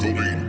coming.